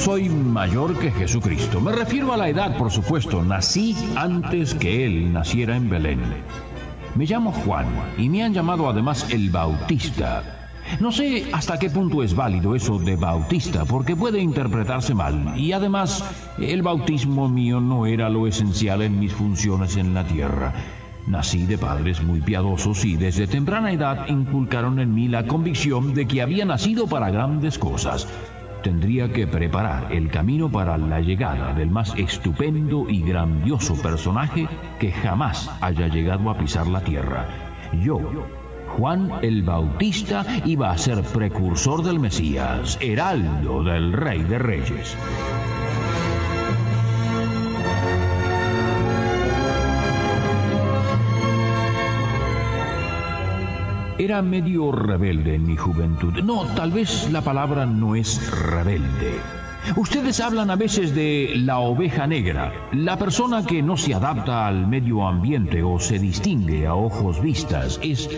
Soy mayor que Jesucristo. Me refiero a la edad, por supuesto. Nací antes que Él naciera en Belén. Me llamo Juan y me han llamado además el Bautista. No sé hasta qué punto es válido eso de bautista, porque puede interpretarse mal. Y además, el bautismo mío no era lo esencial en mis funciones en la tierra. Nací de padres muy piadosos y desde temprana edad inculcaron en mí la convicción de que había nacido para grandes cosas tendría que preparar el camino para la llegada del más estupendo y grandioso personaje que jamás haya llegado a pisar la tierra. Yo, Juan el Bautista, iba a ser precursor del Mesías, heraldo del Rey de Reyes. Era medio rebelde en mi juventud. No, tal vez la palabra no es rebelde. Ustedes hablan a veces de la oveja negra, la persona que no se adapta al medio ambiente o se distingue a ojos vistas, es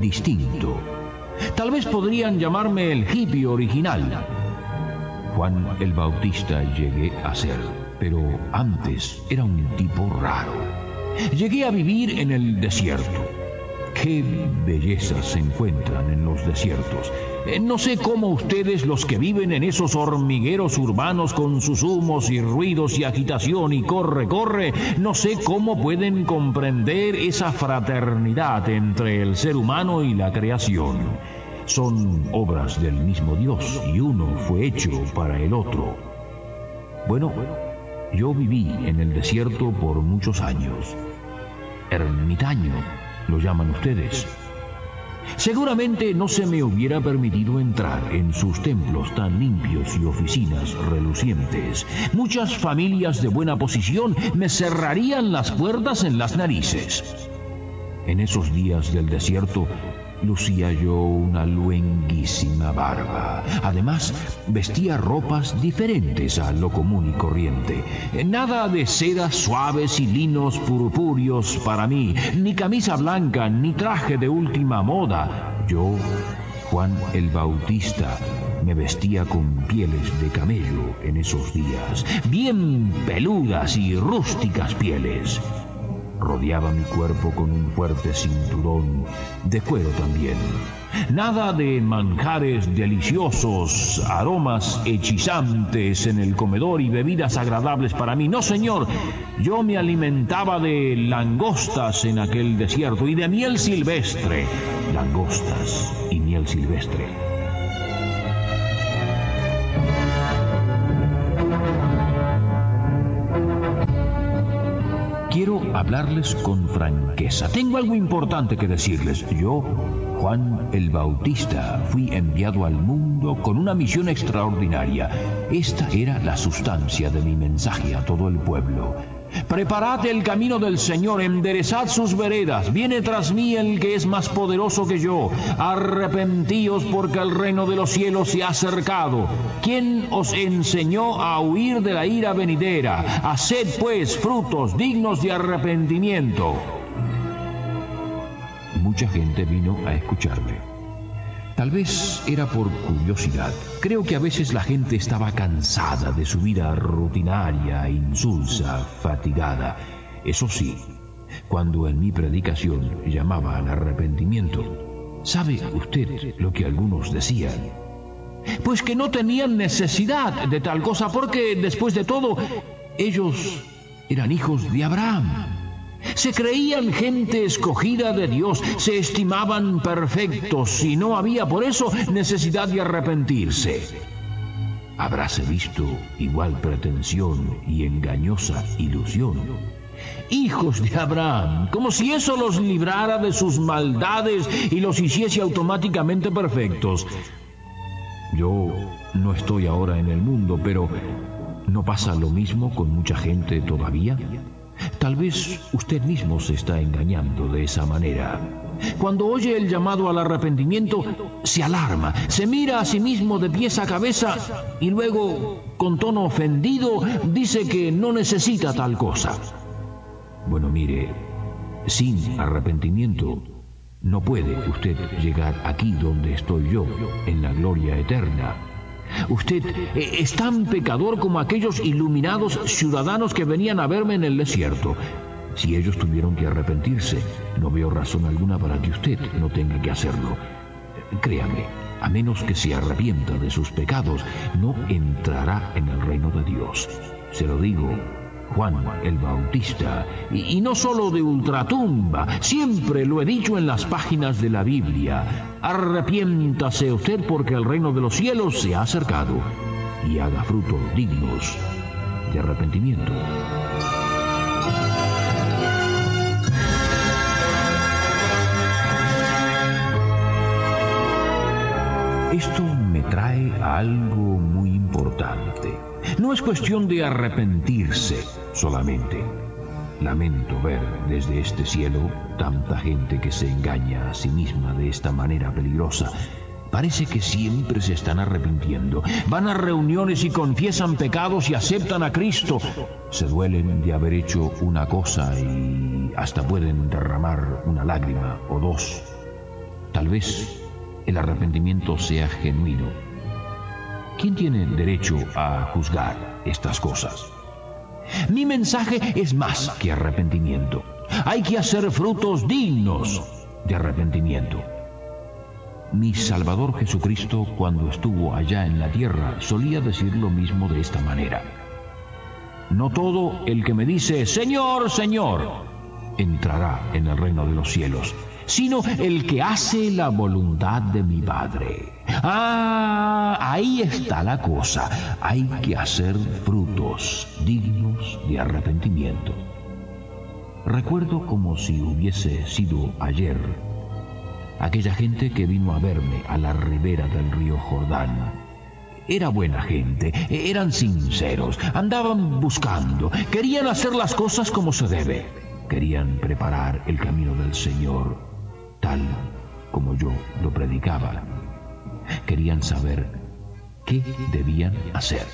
distinto. Tal vez podrían llamarme el hippie original. Juan el Bautista llegué a ser, pero antes era un tipo raro. Llegué a vivir en el desierto Qué bellezas se encuentran en los desiertos. Eh, no sé cómo ustedes, los que viven en esos hormigueros urbanos con sus humos y ruidos y agitación y corre, corre, no sé cómo pueden comprender esa fraternidad entre el ser humano y la creación. Son obras del mismo Dios y uno fue hecho para el otro. Bueno, yo viví en el desierto por muchos años. Ermitaño lo llaman ustedes. Seguramente no se me hubiera permitido entrar en sus templos tan limpios y oficinas relucientes. Muchas familias de buena posición me cerrarían las puertas en las narices. En esos días del desierto lucía yo una luenguísima barba. Además, vestía ropas diferentes a lo común y corriente. Nada de sedas suaves y linos purpúreos para mí, ni camisa blanca, ni traje de última moda. Yo, Juan el Bautista, me vestía con pieles de camello en esos días, bien peludas y rústicas pieles rodeaba mi cuerpo con un fuerte cinturón de cuero también. Nada de manjares deliciosos, aromas hechizantes en el comedor y bebidas agradables para mí. No, señor, yo me alimentaba de langostas en aquel desierto y de miel silvestre. Langostas y miel silvestre. Quiero hablarles con franqueza. Tengo algo importante que decirles. Yo, Juan el Bautista, fui enviado al mundo con una misión extraordinaria. Esta era la sustancia de mi mensaje a todo el pueblo. Preparad el camino del Señor, enderezad sus veredas. Viene tras mí el que es más poderoso que yo. Arrepentíos porque el reino de los cielos se ha acercado. ¿Quién os enseñó a huir de la ira venidera? Haced pues frutos dignos de arrepentimiento. Mucha gente vino a escucharme. Tal vez era por curiosidad. Creo que a veces la gente estaba cansada de su vida rutinaria, insulsa, fatigada. Eso sí, cuando en mi predicación llamaba al arrepentimiento, ¿sabe usted lo que algunos decían? Pues que no tenían necesidad de tal cosa porque, después de todo, ellos eran hijos de Abraham. Se creían gente escogida de Dios, se estimaban perfectos y no había por eso necesidad de arrepentirse. Habráse visto igual pretensión y engañosa ilusión hijos de Abraham, como si eso los librara de sus maldades y los hiciese automáticamente perfectos. Yo no estoy ahora en el mundo, pero ¿no pasa lo mismo con mucha gente todavía? Tal vez usted mismo se está engañando de esa manera. Cuando oye el llamado al arrepentimiento, se alarma, se mira a sí mismo de pies a cabeza y luego, con tono ofendido, dice que no necesita tal cosa. Bueno, mire, sin arrepentimiento no puede usted llegar aquí donde estoy yo, en la gloria eterna. Usted eh, es tan pecador como aquellos iluminados ciudadanos que venían a verme en el desierto. Si ellos tuvieron que arrepentirse, no veo razón alguna para que usted no tenga que hacerlo. Créame, a menos que se arrepienta de sus pecados, no entrará en el reino de Dios. Se lo digo Juan el Bautista, y, no solo de ultratumba, siempre lo he dicho en las páginas de la Biblia, arrepiéntase usted porque el reino de los cielos se ha acercado y haga frutos dignos de arrepentimiento. Esto me trae a algo muy importante. No es cuestión de arrepentirse solamente. Lamento ver desde este cielo tanta gente que se engaña a sí misma de esta manera peligrosa. Parece que siempre se están arrepintiendo. Van a reuniones y confiesan pecados y aceptan a Cristo. Se duelen de haber hecho una cosa y hasta pueden derramar una lágrima o dos. Tal vez el arrepentimiento sea genuino ¿Quién tiene derecho a juzgar estas cosas? Mi mensaje es más que arrepentimiento. Hay que hacer frutos dignos de arrepentimiento. Mi Salvador Jesucristo, cuando estuvo allá en la tierra, solía decir lo mismo de esta manera. No todo el que me dice, Señor, Señor, entrará en el reino de los cielos, sino el que hace la voluntad de mi Padre. Ah, ahí está la cosa. Hay que hacer frutos dignos de arrepentimiento. Recuerdo como si hubiese sido ayer aquella gente que vino a verme a la ribera del río Jordán. Era buena gente, eran sinceros, andaban buscando, querían hacer las cosas como se debe, querían preparar el camino del Señor tal como yo lo predicaba. Querían saber qué debían hacer.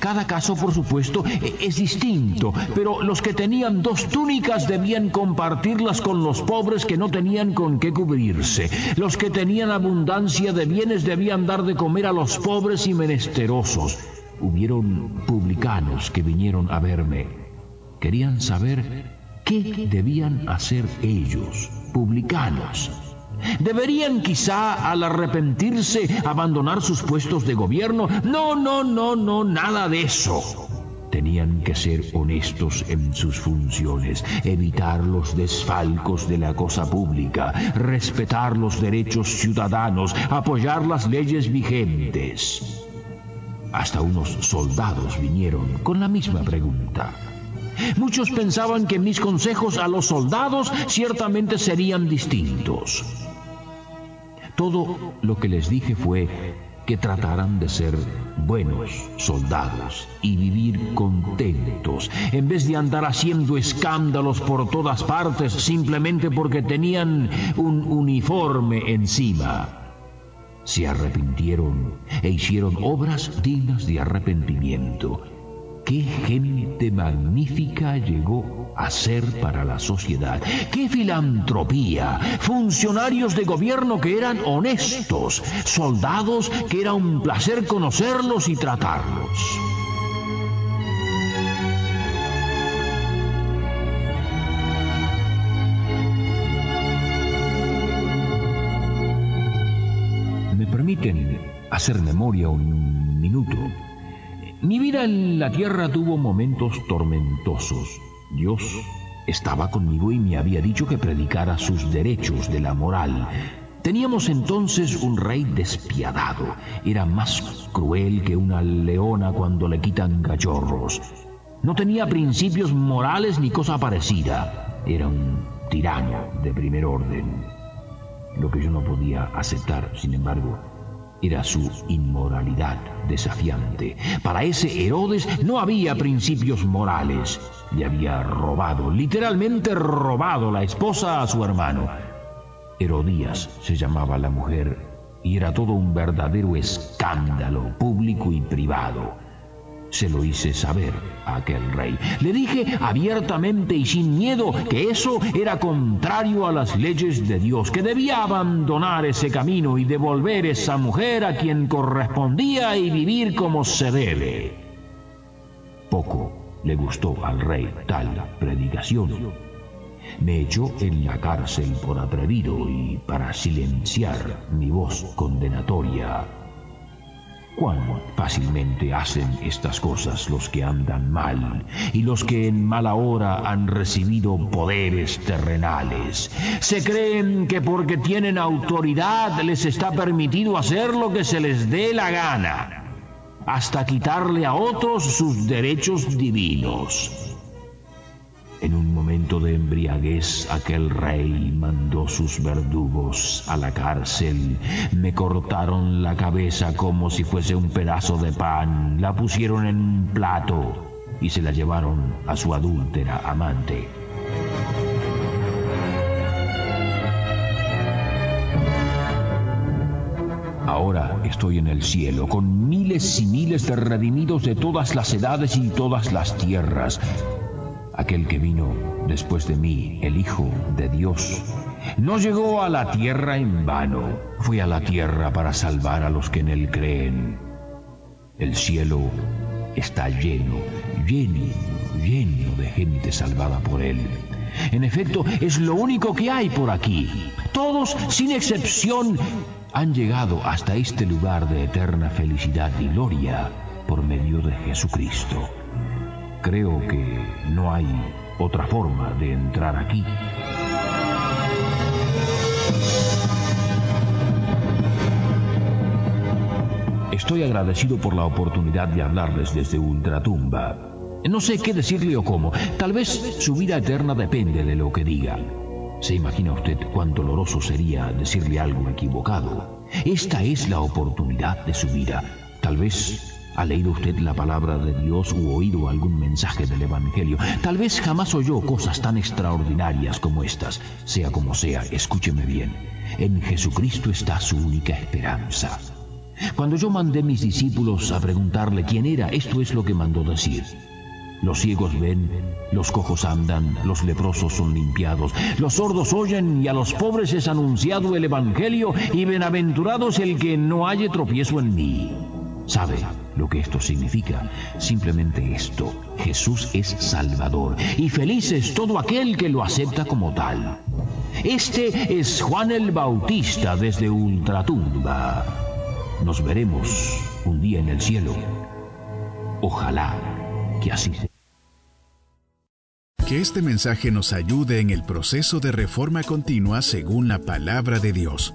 Cada caso, por supuesto, e-, es distinto, pero los que tenían dos túnicas debían compartirlas con los pobres que no tenían con qué cubrirse. Los que tenían abundancia de bienes debían dar de comer a los pobres y menesterosos. Hubieron publicanos que vinieron a verme. Querían saber qué debían hacer ellos, publicanos ¿Deberían quizá al arrepentirse abandonar sus puestos de gobierno? No, no, no, no, nada de eso. Tenían que ser honestos en sus funciones, evitar los desfalcos de la cosa pública, respetar los derechos ciudadanos, apoyar las leyes vigentes. Hasta unos soldados vinieron con la misma pregunta. Muchos pensaban que mis consejos a los soldados ciertamente serían distintos. Todo lo que les dije fue que trataran de ser buenos soldados y vivir contentos, en vez de andar haciendo escándalos por todas partes simplemente porque tenían un uniforme encima. Se arrepintieron e hicieron obras dignas de arrepentimiento qué gente magnífica llegó a ser para la sociedad, qué filantropía, funcionarios de gobierno que eran honestos, soldados que era un placer conocerlos y tratarlos. ¿Me permiten hacer memoria un minuto? Mi vida en la tierra tuvo momentos tormentosos. Dios estaba conmigo y me había dicho que predicara sus derechos de la moral. Teníamos entonces un rey despiadado. Era más cruel que una leona cuando le quitan cachorros. No tenía principios morales ni cosa parecida. Era un tirano de primer orden. Lo que yo no podía aceptar, sin embargo, era su inmoralidad desafiante. Para ese Herodes no había principios morales. Le había robado, literalmente robado la esposa a su hermano. Herodías se llamaba la mujer y era todo un verdadero escándalo público y privado. Se lo hice saber a aquel rey. Le dije abiertamente y sin miedo que eso era contrario a las leyes de Dios, que debía abandonar ese camino y devolver esa mujer a quien correspondía y vivir como se debe. Poco le gustó al rey tal predicación. Me echó en la cárcel por atrevido y para silenciar mi voz condenatoria cuán fácilmente hacen estas cosas los que andan mal y los que en mala hora han recibido poderes terrenales. Se creen que porque tienen autoridad les está permitido hacer lo que se les dé la gana, hasta quitarle a otros sus derechos divinos. En un de embriaguez, aquel rey mandó sus verdugos a la cárcel. Me cortaron la cabeza como si fuese un pedazo de pan, la pusieron en un plato y se la llevaron a su adúltera amante. Ahora estoy en el cielo, con miles y miles de redimidos de todas las edades y todas las tierras aquel que vino después de mí, el Hijo de Dios, no llegó a la tierra en vano, fue a la tierra para salvar a los que en él creen. El cielo está lleno, lleno, lleno de gente salvada por él. En efecto, es lo único que hay por aquí. Todos, sin excepción, han llegado hasta este lugar de eterna felicidad y gloria por medio de Jesucristo. Creo que no hay otra forma de entrar aquí. Estoy agradecido por la oportunidad de hablarles desde Ultratumba. No sé qué decirle o cómo. Tal vez su vida eterna depende de lo que diga. ¿Se imagina usted cuán doloroso sería decirle algo equivocado? Esta es la oportunidad de su vida. Tal vez ¿Ha leído usted la palabra de Dios u oído algún mensaje del Evangelio? Tal vez jamás oyó cosas tan extraordinarias como estas. Sea como sea, escúcheme bien. En Jesucristo está su única esperanza. Cuando yo mandé mis discípulos a preguntarle quién era, esto es lo que mandó decir. Los ciegos ven, los cojos andan, los leprosos son limpiados, los sordos oyen y a los pobres es anunciado el Evangelio y bienaventurado es el que no halle tropiezo en mí. ¿Sabe lo que esto significa? Simplemente esto. Jesús es Salvador y feliz es todo aquel que lo acepta como tal. Este es Juan el Bautista desde Ultratumba. Nos veremos un día en el cielo. Ojalá que así sea. Que este mensaje nos ayude en el proceso de reforma continua según la palabra de Dios.